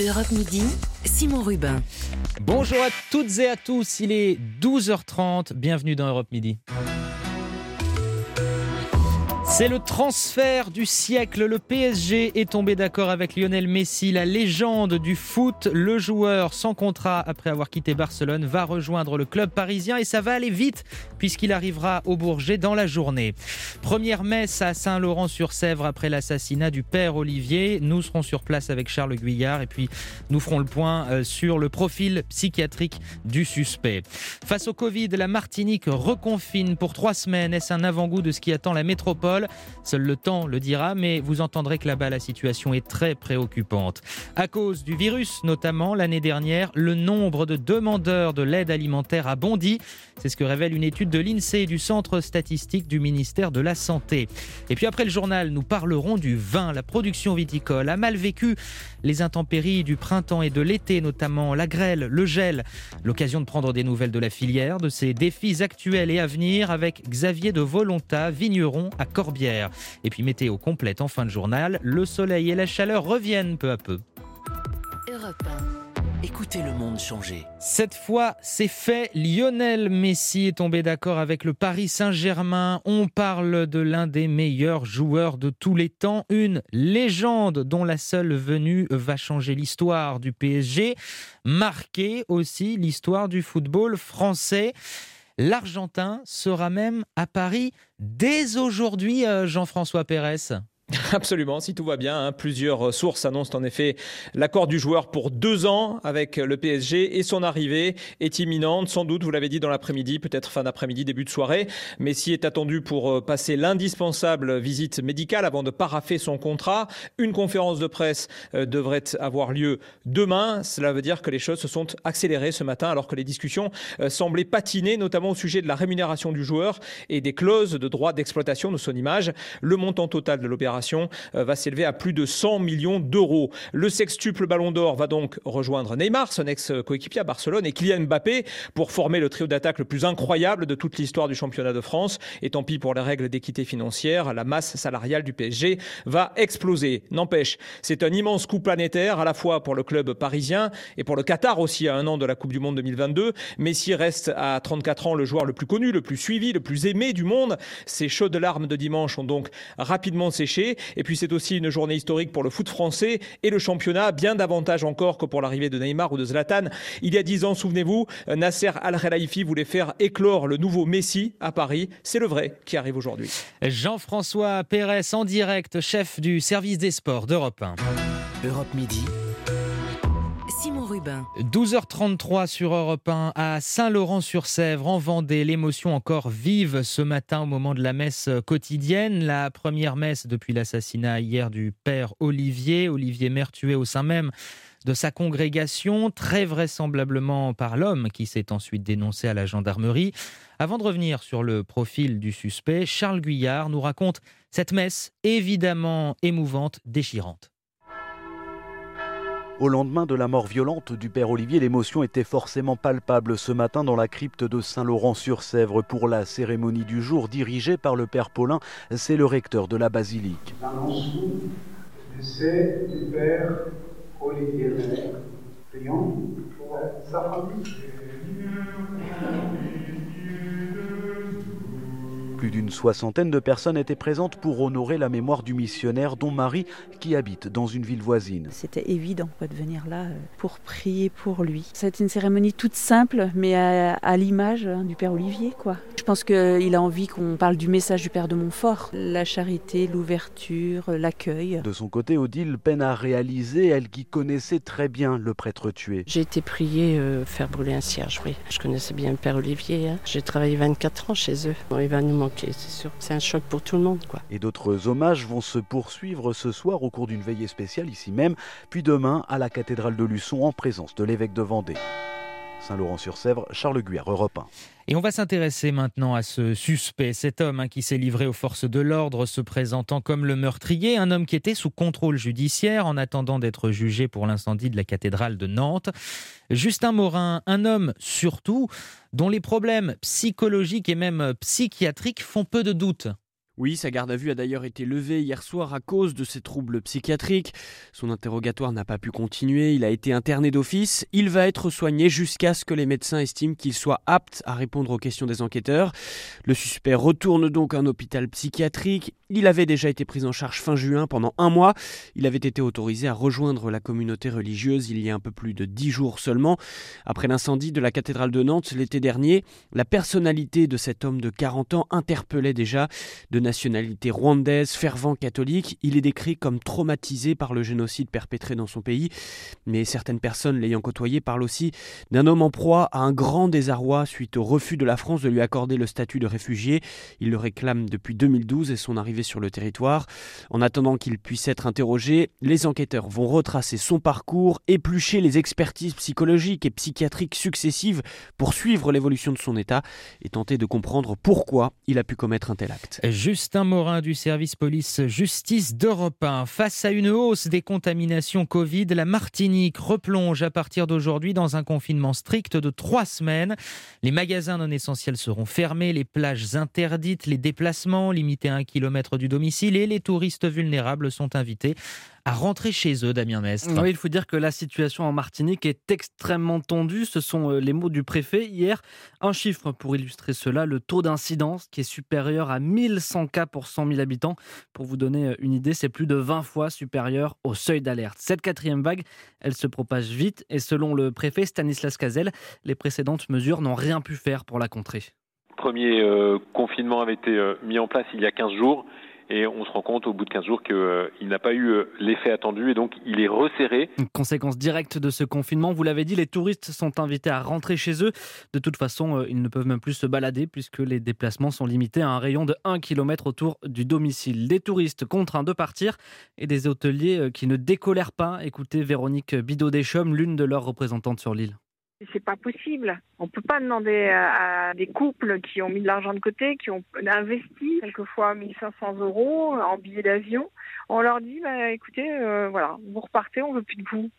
Europe Midi, Simon Rubin. Bonjour à toutes et à tous, il est 12h30, bienvenue dans Europe Midi. C'est le transfert du siècle. Le PSG est tombé d'accord avec Lionel Messi, la légende du foot. Le joueur sans contrat après avoir quitté Barcelone va rejoindre le club parisien et ça va aller vite puisqu'il arrivera au Bourget dans la journée. Première messe à Saint-Laurent-sur-Sèvre après l'assassinat du père Olivier. Nous serons sur place avec Charles Guyard et puis nous ferons le point euh, sur le profil psychiatrique du suspect. Face au Covid, la Martinique reconfine pour trois semaines. Est-ce un avant-goût de ce qui attend la métropole? Seul le temps le dira, mais vous entendrez que là-bas, la situation est très préoccupante. À cause du virus, notamment, l'année dernière, le nombre de demandeurs de l'aide alimentaire a bondi. C'est ce que révèle une étude de l'INSEE et du Centre statistique du ministère de la Santé. Et puis après le journal, nous parlerons du vin. La production viticole a mal vécu les intempéries du printemps et de l'été, notamment la grêle, le gel. L'occasion de prendre des nouvelles de la filière, de ses défis actuels et à venir avec Xavier de Volonta, vigneron à Corbière. Et puis météo complète en fin de journal, le soleil et la chaleur reviennent peu à peu. Europe 1. Écoutez le monde changer. Cette fois, c'est fait. Lionel Messi est tombé d'accord avec le Paris Saint-Germain. On parle de l'un des meilleurs joueurs de tous les temps, une légende dont la seule venue va changer l'histoire du PSG, marquer aussi l'histoire du football français. L'Argentin sera même à Paris dès aujourd'hui, euh, Jean-François Pérez. Absolument, si tout va bien. Hein. Plusieurs sources annoncent en effet l'accord du joueur pour deux ans avec le PSG et son arrivée est imminente. Sans doute, vous l'avez dit dans l'après-midi, peut-être fin d'après-midi, début de soirée. Messi est attendu pour euh, passer l'indispensable visite médicale avant de paraffer son contrat. Une conférence de presse euh, devrait avoir lieu demain. Cela veut dire que les choses se sont accélérées ce matin alors que les discussions euh, semblaient patiner, notamment au sujet de la rémunération du joueur et des clauses de droit d'exploitation de son image. Le montant total de l'opération euh, va s'élever à plus de 100 millions d'euros. Le sextuple Ballon d'Or va donc rejoindre Neymar, son ex-coéquipier à Barcelone, et Kylian Mbappé pour former le trio d'attaque le plus incroyable de toute l'histoire du championnat de France. Et tant pis pour les règles d'équité financière, la masse salariale du PSG va exploser. N'empêche, c'est un immense coup planétaire à la fois pour le club parisien et pour le Qatar aussi à un an de la Coupe du Monde 2022. Messi reste à 34 ans le joueur le plus connu, le plus suivi, le plus aimé du monde. Ces chaudes larmes de dimanche ont donc rapidement séché. Et puis c'est aussi une journée historique pour le foot français et le championnat, bien davantage encore que pour l'arrivée de Neymar ou de Zlatan. Il y a dix ans, souvenez-vous, Nasser Al-Khelaifi voulait faire éclore le nouveau Messi à Paris. C'est le vrai qui arrive aujourd'hui. Jean-François Pérez en direct, chef du service des sports d'Europe 1. Europe Midi. Simon Rubin. 12h33 sur Europe 1 à Saint-Laurent-sur-Sèvre, en Vendée. L'émotion encore vive ce matin au moment de la messe quotidienne. La première messe depuis l'assassinat hier du père Olivier. Olivier Maire tué au sein même de sa congrégation, très vraisemblablement par l'homme qui s'est ensuite dénoncé à la gendarmerie. Avant de revenir sur le profil du suspect, Charles Guyard nous raconte cette messe évidemment émouvante, déchirante. Au lendemain de la mort violente du père Olivier, l'émotion était forcément palpable ce matin dans la crypte de Saint-Laurent-sur-Sèvre pour la cérémonie du jour dirigée par le père Paulin. C'est le recteur de la basilique. Plus d'une soixantaine de personnes étaient présentes pour honorer la mémoire du missionnaire dont Marie, qui habite dans une ville voisine. C'était évident de venir là euh, pour prier pour lui. C'est une cérémonie toute simple, mais à, l'image hein, du Père Olivier. Quoi. Je pense qu'il a envie qu'on parle du message du Père de Montfort, la charité, l'ouverture, l'accueil. De son côté, Odile peine à réaliser, elle qui connaissait très bien le prêtre tué. J'ai été priée euh, faire brûler un cierge, oui. Je connaissais bien le Père Olivier. Hein. J'ai travaillé 24 ans chez eux. il va nous manquer c'est sûr. C'est un choc pour tout le monde. Quoi. Et d'autres hommages vont se poursuivre ce soir au cours d'une veillée spéciale ici même, puis demain à la cathédrale de Luçon en présence de l'évêque de Vendée. Saint-Laurent-sur-Sèvre, Charles Guyer, Europe 1. Et on va s'intéresser maintenant à ce suspect, cet homme hein, qui s'est livré aux forces de l'ordre, se présentant comme le meurtrier, un homme qui était sous contrôle judiciaire en attendant d'être jugé pour l'incendie de la cathédrale de Nantes. Justin Morin, un homme surtout dont les problèmes psychologiques et même psychiatriques font peu de doute. Oui, sa garde à vue a d'ailleurs été levée hier soir à cause de ses troubles psychiatriques. Son interrogatoire n'a pas pu continuer, il a été interné d'office. Il va être soigné jusqu'à ce que les médecins estiment qu'il soit apte à répondre aux questions des enquêteurs. Le suspect retourne donc à un hôpital psychiatrique. Il avait déjà été pris en charge fin juin pendant un mois. Il avait été autorisé à rejoindre la communauté religieuse il y a un peu plus de dix jours seulement. Après l'incendie de la cathédrale de Nantes l'été dernier, la personnalité de cet homme de 40 ans interpellait déjà de nationalité rwandaise, fervent catholique, il est décrit comme traumatisé par le génocide perpétré dans son pays. Mais certaines personnes l'ayant côtoyé parlent aussi d'un homme en proie à un grand désarroi suite au refus de la France de lui accorder le statut de réfugié. Il le réclame depuis 2012 et son arrivée sur le territoire. En attendant qu'il puisse être interrogé, les enquêteurs vont retracer son parcours, éplucher les expertises psychologiques et psychiatriques successives pour suivre l'évolution de son état et tenter de comprendre pourquoi il a pu commettre un tel acte. Justin Morin du service police-justice d'Europe 1. Face à une hausse des contaminations Covid, la Martinique replonge à partir d'aujourd'hui dans un confinement strict de trois semaines. Les magasins non essentiels seront fermés, les plages interdites, les déplacements limités à un kilomètre du domicile et les touristes vulnérables sont invités à rentrer chez eux, Damien Mestre. Oui, il faut dire que la situation en Martinique est extrêmement tendue. Ce sont euh, les mots du préfet hier. Un chiffre pour illustrer cela, le taux d'incidence qui est supérieur à 1100 cas pour 100 000 habitants. Pour vous donner euh, une idée, c'est plus de 20 fois supérieur au seuil d'alerte. Cette quatrième vague, elle se propage vite et selon le préfet Stanislas Cazel, les précédentes mesures n'ont rien pu faire pour la contrer. Le premier euh, confinement avait été mis en place il y a 15 jours et on se rend compte au bout de 15 jours qu'il euh, n'a pas eu euh, l'effet attendu et donc il est resserré. Une conséquence directe de ce confinement, vous l'avez dit, les touristes sont invités à rentrer chez eux. De toute façon, euh, ils ne peuvent même plus se balader puisque les déplacements sont limités à un rayon de 1 km autour du domicile. Des touristes contraints de partir et des hôteliers qui ne décolèrent pas. Écoutez Véronique Bidot-Deschaume, l'une de leurs représentantes sur l'île. C'est pas possible. On peut pas demander à des couples qui ont mis de l'argent de côté, qui ont investi quelquefois 1500 euros en billets d'avion. On leur dit, bah, écoutez, euh, voilà, vous repartez, on veut plus de vous.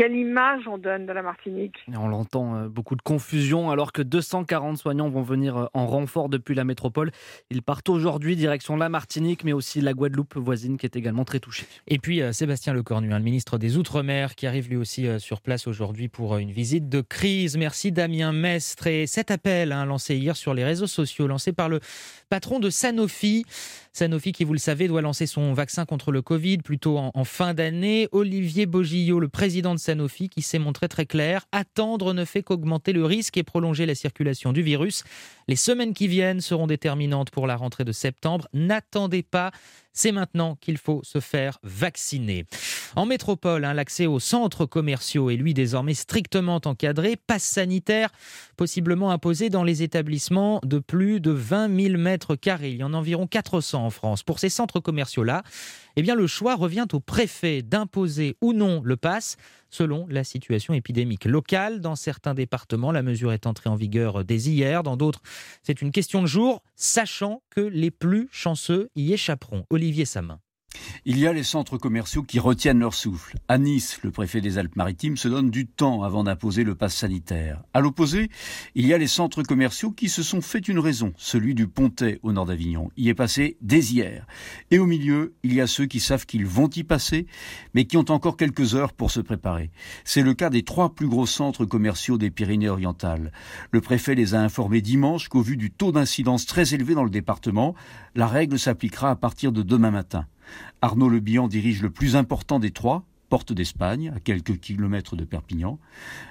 Quelle image on donne de la Martinique? On l'entend, euh, beaucoup de confusion alors que 240 soignants vont venir euh, en renfort depuis la métropole. Ils partent aujourd'hui direction la Martinique, mais aussi la Guadeloupe voisine qui est également très touchée. Et puis euh, Sébastien Lecornu, hein, le ministre des Outre-mer, qui arrive lui aussi sur place aujourd'hui pour une visite de crise. Merci Damien Mestre. Et cet appel hein, lancé hier sur les réseaux sociaux, lancé par le patron de Sanofi, Sanofi, qui vous le savez, doit lancer son vaccin contre le Covid plutôt en, fin d'année. Olivier Bogillot, le président de Sanofi, qui s'est montré très clair. Attendre ne fait qu'augmenter le risque et prolonger la circulation du virus. Les semaines qui viennent seront déterminantes pour la rentrée de septembre. N'attendez pas c'est maintenant qu'il faut se faire vacciner. En métropole, hein, l'accès aux centres commerciaux est lui désormais strictement encadré. Passe sanitaire possiblement imposé dans les établissements de plus de 20 000 mètres carrés. Il y en a environ 400 en France. Pour ces centres commerciaux-là, eh bien, le choix revient au préfet d'imposer ou non le pass selon la situation épidémique locale. Dans certains départements, la mesure est entrée en vigueur dès hier. Dans d'autres, c'est une question de jour, sachant que les plus chanceux y échapperont. Olivier Samin. Il y a les centres commerciaux qui retiennent leur souffle. À Nice, le préfet des Alpes-Maritimes se donne du temps avant d'imposer le pass sanitaire. À l'opposé, il y a les centres commerciaux qui se sont fait une raison, celui du Pontet au nord d'Avignon. Y est passé dès hier. Et au milieu, il y a ceux qui savent qu'ils vont y passer, mais qui ont encore quelques heures pour se préparer. C'est le cas des trois plus gros centres commerciaux des Pyrénées-Orientales. Le préfet les a informés dimanche qu'au vu du taux d'incidence très élevé dans le département, la règle s'appliquera à partir de demain matin. Arnaud Le Bihan dirige le plus important des trois, Porte d'Espagne, à quelques kilomètres de Perpignan.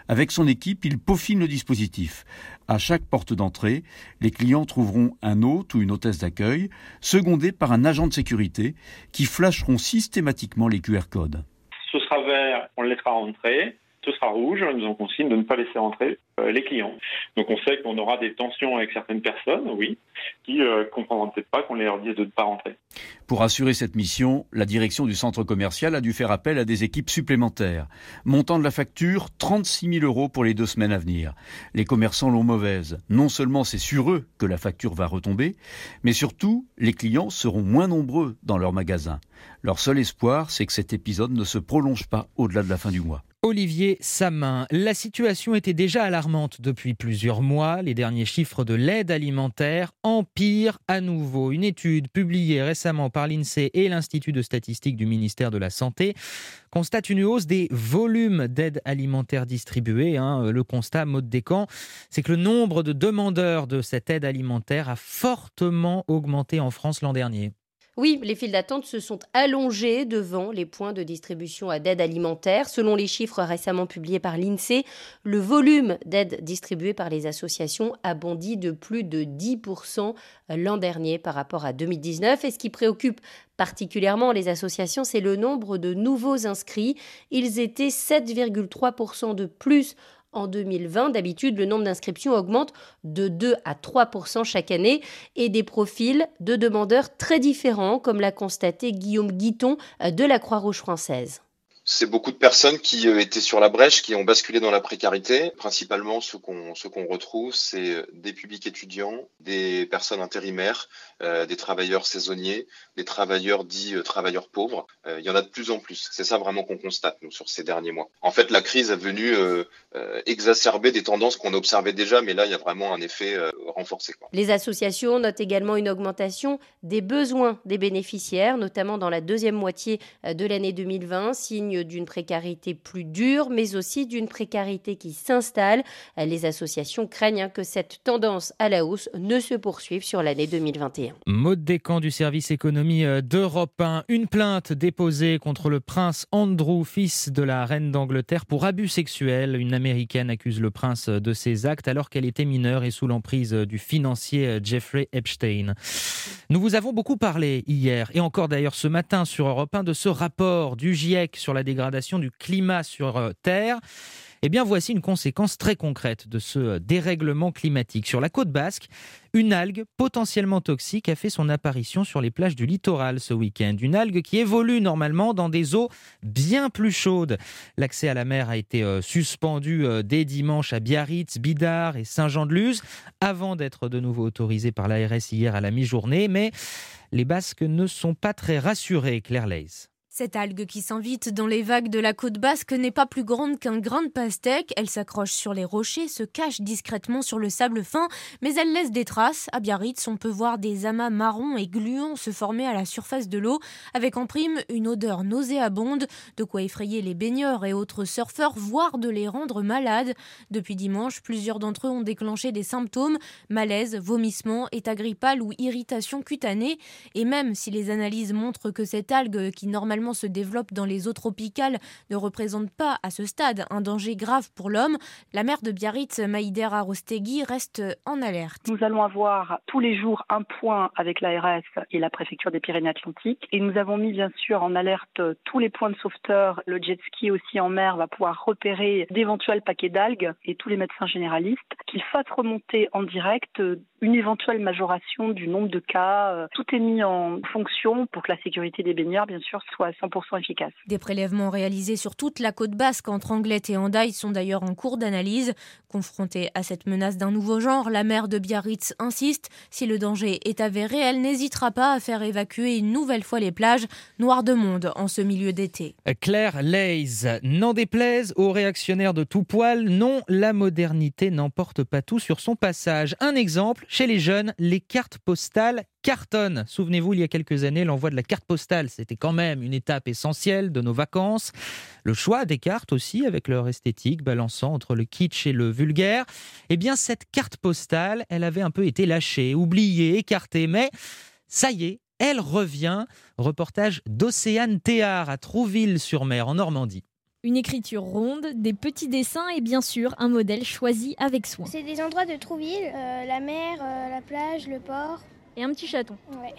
Avec son équipe, il peaufine le dispositif. À chaque porte d'entrée, les clients trouveront un hôte ou une hôtesse d'accueil, secondé par un agent de sécurité, qui flasheront systématiquement les QR codes. Ce sera vert, on le laissera rentrer ce sera rouge. Nous en consigne de ne pas laisser rentrer euh, les clients. Donc on sait qu'on aura des tensions avec certaines personnes, oui, qui ne euh, comprendront peut-être pas qu'on leur dise de ne pas rentrer. Pour assurer cette mission, la direction du centre commercial a dû faire appel à des équipes supplémentaires. Montant de la facture, 36 000 euros pour les deux semaines à venir. Les commerçants l'ont mauvaise. Non seulement c'est sur eux que la facture va retomber, mais surtout, les clients seront moins nombreux dans leurs magasins. Leur seul espoir, c'est que cet épisode ne se prolonge pas au-delà de la fin du mois. Olivier Samin. La situation était déjà alarmante depuis plusieurs mois. Les derniers chiffres de l'aide alimentaire empirent à nouveau. Une étude publiée récemment par l'INSEE et l'Institut de statistique du ministère de la Santé constate une hausse des volumes d'aide alimentaire distribuée. Hein. Le constat, mode camps, c'est que le nombre de demandeurs de cette aide alimentaire a fortement augmenté en France l'an dernier. Oui, les files d'attente se sont allongées devant les points de distribution d'aide alimentaire. Selon les chiffres récemment publiés par l'INSEE, le volume d'aide distribuée par les associations a bondi de plus de 10% l'an dernier par rapport à 2019. Et ce qui préoccupe particulièrement les associations, c'est le nombre de nouveaux inscrits. Ils étaient 7,3% de plus en 2020. D'habitude, le nombre d'inscriptions augmente de 2 à 3% chaque année et des profils de demandeurs très différents, comme l'a constaté Guillaume Guiton euh, de la Croix-Rouge française c'est beaucoup de personnes qui euh, étaient sur la brèche, qui ont basculé dans la précarité. Principalement, ce qu'on ce qu'on retrouve, c'est euh, des publics étudiants, des personnes intérimaires, euh, des travailleurs saisonniers, des travailleurs dits travailleurs pauvres. il y en a de plus en plus. C'est ça vraiment qu'on constate nous sur ces derniers mois. En fait, la crise est venue exacerber des tendances qu'on observait déjà, mais là, il y a vraiment un effet renforcé. Les associations notent également une augmentation des besoins des bénéficiaires, notamment dans la deuxième moitié de l'année 2020, signe d'une précarité plus dure, mais aussi d'une précarité qui s'installe. Les associations craignent que cette tendance à la hausse ne se poursuive sur l'année 2021. Mode Descamps du service économie euh, d'Europe 1. Une plainte déposée contre le prince Andrew, fils de la reine d'Angleterre, pour abus sexuels. Une américaine accuse le prince de ses actes alors qu'elle était mineure et sous l'emprise du financier euh, Jeffrey Epstein. Nous vous avons beaucoup parlé hier et encore d'ailleurs ce matin sur Europe 1 de ce rapport du GIEC sur la dégradation du climat sur euh, Terre. Eh bien, voici une conséquence très concrète de ce euh, dérèglement climatique. Sur la côte basque, une algue potentiellement toxique a fait son apparition sur les plages du littoral ce week-end. Une algue qui évolue normalement dans des eaux bien plus chaudes. L'accès à la mer a été euh, suspendu dès dimanche à Biarritz, Bidart et Saint-Jean-de-Luz, avant d'être de nouveau autorisé par l'ARS hier à la mi-journée. Mais les Basques ne sont pas très rassurés, Claire Leys. Cette algue qui s'invite dans les vagues de la côte basque n'est pas plus grande qu'un grain de pastèque. Elle s'accroche sur les rochers, se cache discrètement sur le sable fin, mais elle laisse des traces. À Biarritz, on peut voir des amas marrons et gluants se former à la surface de l'eau, avec en prime une odeur nauséabonde, de quoi effrayer les baigneurs et autres surfeurs, voire de les rendre malades. Depuis dimanche, plusieurs d'entre eux ont déclenché des symptômes malaise, vomissement, état grippal ou irritation cutanée. Et même si les analyses montrent que cette algue, qui normalement se développe dans les eaux tropicales ne représente pas à ce stade un danger grave pour l'homme, la maire de Biarritz, Maïder Arostegui, reste en alerte. Nous allons avoir tous les jours un point avec l'ARS et la préfecture des Pyrénées-Atlantiques et nous avons mis bien sûr en alerte tous les points de sauveteurs. Le jet ski aussi en mer va pouvoir repérer d'éventuels paquets d'algues et tous les médecins généralistes qu'ils fassent remonter en direct une éventuelle majoration du nombre de cas. Tout est mis en fonction pour que la sécurité des baigneurs, bien sûr, soit 100% efficace. Des prélèvements réalisés sur toute la côte basque entre Anglette et Andaille sont d'ailleurs en cours d'analyse. Confrontée à cette menace d'un nouveau genre, la maire de Biarritz insiste. Si le danger est avéré, elle n'hésitera pas à faire évacuer une nouvelle fois les plages noires de monde en ce milieu d'été. Claire Leys, n'en déplaise aux réactionnaires de tout poil, non, la modernité n'emporte pas tout sur son passage. Un exemple, chez les jeunes, les cartes postales cartonnent. Souvenez-vous, il y a quelques années, l'envoi de la carte postale, c'était quand même une étape essentielle de nos vacances. Le choix des cartes aussi, avec leur esthétique balançant entre le kitsch et le vulgaire. Eh bien, cette carte postale, elle avait un peu été lâchée, oubliée, écartée, mais ça y est, elle revient. Reportage d'Océane Théard à Trouville-sur-Mer, en Normandie. Une écriture ronde, des petits dessins et bien sûr un modèle choisi avec soin. C'est des endroits de Trouville, euh, la mer, euh, la plage, le port et un petit chaton.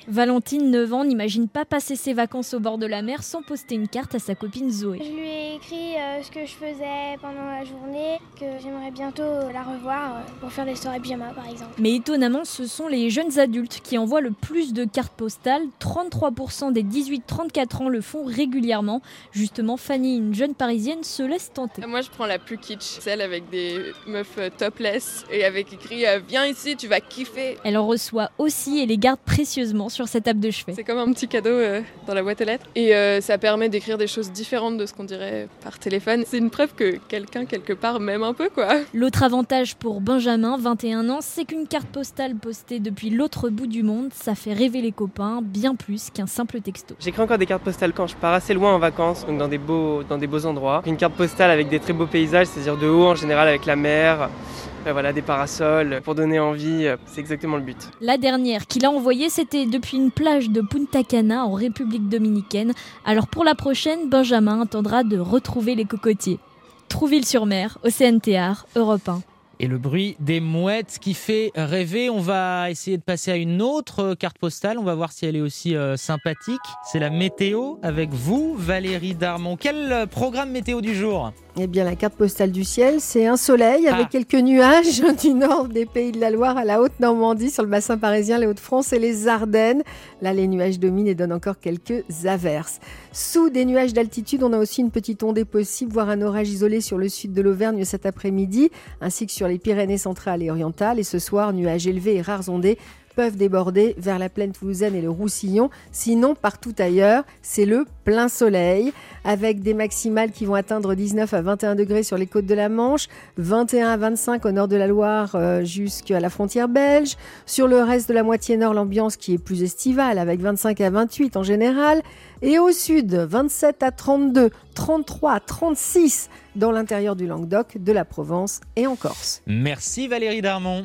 Valentine, 9 ans, n'imagine pas passer ses vacances au bord de la mer sans poster une carte à sa copine Zoé. Je lui ai écrit euh, ce que je faisais pendant la journée, que j'aimerais bientôt la revoir euh, pour faire des soirées pyjama par exemple. Mais étonnamment, ce sont les jeunes adultes qui envoient le plus de cartes postales. 33% des 18-34 ans le font régulièrement. Justement, Fanny, une jeune parisienne, se laisse tenter. Moi, je prends la plus kitsch, celle avec des meufs euh, topless et avec écrit Viens ici, tu vas kiffer. Elle en reçoit aussi et les garde précieusement sur sa table de chevet. C'est comme un petit cadeau euh, dans la boîte aux lettres. Et euh, ça permet d'écrire des choses différentes de ce qu'on dirait par téléphone. C'est une preuve que quelqu'un quelque part m'aime un peu quoi. L'autre avantage pour Benjamin, 21 ans, c'est qu'une carte postale postée depuis l'autre bout du monde, ça fait rêver les copains bien plus qu'un simple texto. J'écris encore des cartes postales quand je pars assez loin en vacances, donc dans des beaux, dans des beaux endroits. Une carte postale avec des très beaux paysages, c'est-à-dire de haut en général avec la mer, voilà, des parasols pour donner envie, euh, c'est exactement le but. La dernière qu'il a envoyée, c'était depuis une plage de Punta Cana en République dominicaine. Alors pour la prochaine, Benjamin attendra de retrouver les cocotiers. Trouville-sur-Mer, OCNTR, Europe 1. Et le bruit des mouettes qui fait rêver. On va essayer de passer à une autre carte postale. On va voir si elle est aussi euh, sympathique. C'est la météo avec vous, Valérie Darmon. Quel programme météo du jour? Eh bien, la carte postale du ciel, c'est un soleil avec quelques nuages du nord des pays de la Loire à la Haute-Normandie, sur le bassin parisien, les Hauts-de-France et les Ardennes. Là, les nuages dominent et donnent encore quelques averses. Sous des nuages d'altitude, on a aussi une petite ondée possible, voire un orage isolé sur le sud de l'Auvergne cet après-midi, ainsi que sur les Pyrénées centrales et orientales. Et ce soir, nuages élevés et rares ondées peuvent déborder vers la plaine toulousaine et le Roussillon. Sinon, partout ailleurs, c'est le plein soleil, avec des maximales qui vont atteindre 19 à 21 degrés sur les côtes de la Manche, 21 à 25 au nord de la Loire euh, jusqu'à la frontière belge. Sur le reste de la moitié nord, l'ambiance qui est plus estivale, avec 25 à 28 en général. Et au sud, 27 à 32, 33 à 36 dans l'intérieur du Languedoc, de la Provence et en Corse. Merci Valérie Darmon.